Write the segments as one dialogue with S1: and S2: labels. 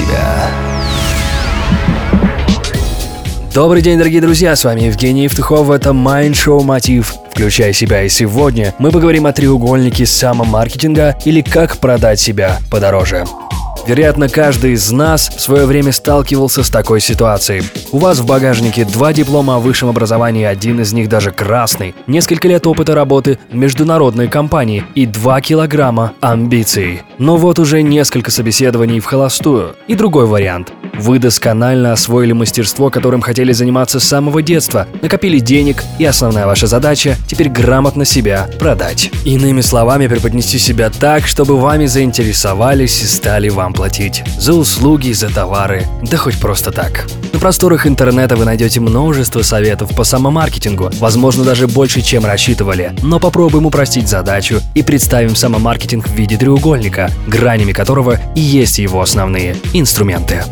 S1: себя.
S2: Добрый день, дорогие друзья, с вами Евгений Евтухов, это Mind Show Мотив. Включай себя, и сегодня мы поговорим о треугольнике самомаркетинга или как продать себя подороже. Вероятно, каждый из нас в свое время сталкивался с такой ситуацией. У вас в багажнике два диплома о высшем образовании, один из них даже красный, несколько лет опыта работы в международной компании и 2 килограмма амбиций. Но вот уже несколько собеседований в холостую. И другой вариант. Вы досконально освоили мастерство, которым хотели заниматься с самого детства, накопили денег, и основная ваша задача – теперь грамотно себя продать. Иными словами, преподнести себя так, чтобы вами заинтересовались и стали вам платить. За услуги, за товары, да хоть просто так. На просторах интернета вы найдете множество советов по самомаркетингу, возможно даже больше, чем рассчитывали. Но попробуем упростить задачу и представим самомаркетинг в виде треугольника, гранями которого и есть его основные инструменты.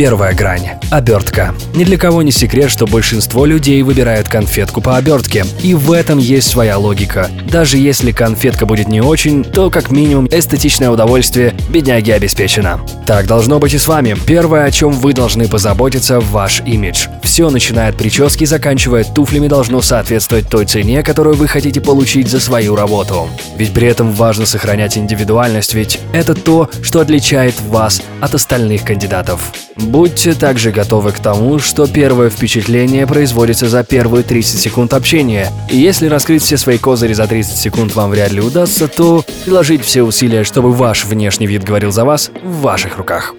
S2: Первая грань – обертка. Ни для кого не секрет, что большинство людей выбирают конфетку по обертке. И в этом есть своя логика. Даже если конфетка будет не очень, то как минимум эстетичное удовольствие бедняги обеспечено. Так должно быть и с вами. Первое, о чем вы должны позаботиться – ваш имидж. Все, начиная от прически, заканчивая туфлями, должно соответствовать той цене, которую вы хотите получить за свою работу. Ведь при этом важно сохранять индивидуальность, ведь это то, что отличает вас от остальных кандидатов. Будьте также готовы к тому, что первое впечатление производится за первые 30 секунд общения. И если раскрыть все свои козыри за 30 секунд вам вряд ли удастся, то приложить все усилия, чтобы ваш внешний вид говорил за вас, в ваших руках.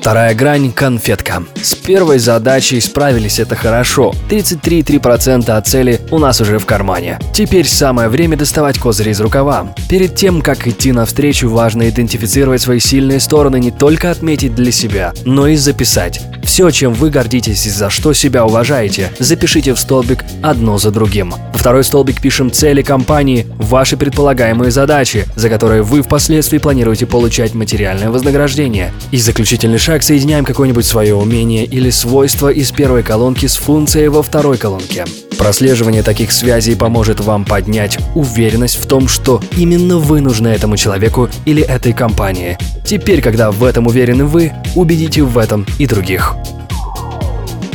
S2: Вторая грань – конфетка. С первой задачей справились это хорошо. 33,3% от цели у нас уже в кармане. Теперь самое время доставать козыри из рукава. Перед тем, как идти навстречу, важно идентифицировать свои сильные стороны, не только отметить для себя, но и записать. Все, чем вы гордитесь и за что себя уважаете, запишите в столбик одно за другим. Во второй столбик пишем цели компании, ваши предполагаемые задачи, за которые вы впоследствии планируете получать материальное вознаграждение. И заключительный шаг соединяем какое-нибудь свое умение или свойство из первой колонки с функцией во второй колонке. Прослеживание таких связей поможет вам поднять уверенность в том, что именно вы нужны этому человеку или этой компании. Теперь, когда в этом уверены вы, убедите в этом и других.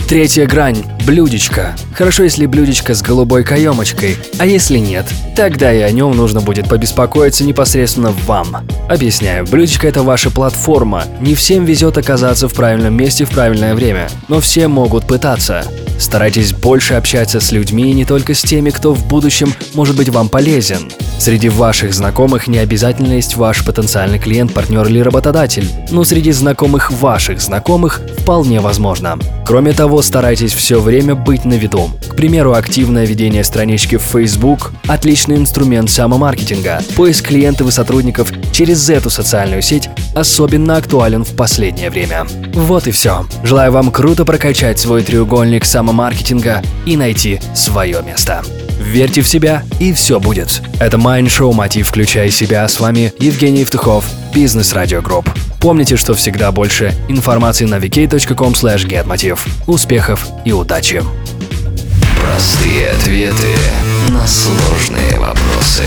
S2: Третья грань – блюдечко. Хорошо, если блюдечко с голубой каемочкой, а если нет, тогда и о нем нужно будет побеспокоиться непосредственно вам. Объясняю, блюдечко – это ваша платформа. Не всем везет оказаться в правильном месте в правильное время, но все могут пытаться. Старайтесь больше общаться с людьми, не только с теми, кто в будущем может быть вам полезен. Среди ваших знакомых не обязательно есть ваш потенциальный клиент, партнер или работодатель, но среди знакомых ваших знакомых вполне возможно. Кроме того, старайтесь все время быть на виду. К примеру, активное ведение странички в Facebook – отличный инструмент самомаркетинга. Поиск клиентов и сотрудников через эту социальную сеть особенно актуален в последнее время. Вот и все. Желаю вам круто прокачать свой треугольник самомаркетинга и найти свое место. Верьте в себя, и все будет. Это Mind Show Мотив «Включай себя». С вами Евгений Евтухов, Бизнес Радио Групп. Помните, что всегда больше информации на vk.com getmotiv. Успехов и удачи!
S1: Простые ответы на сложные вопросы.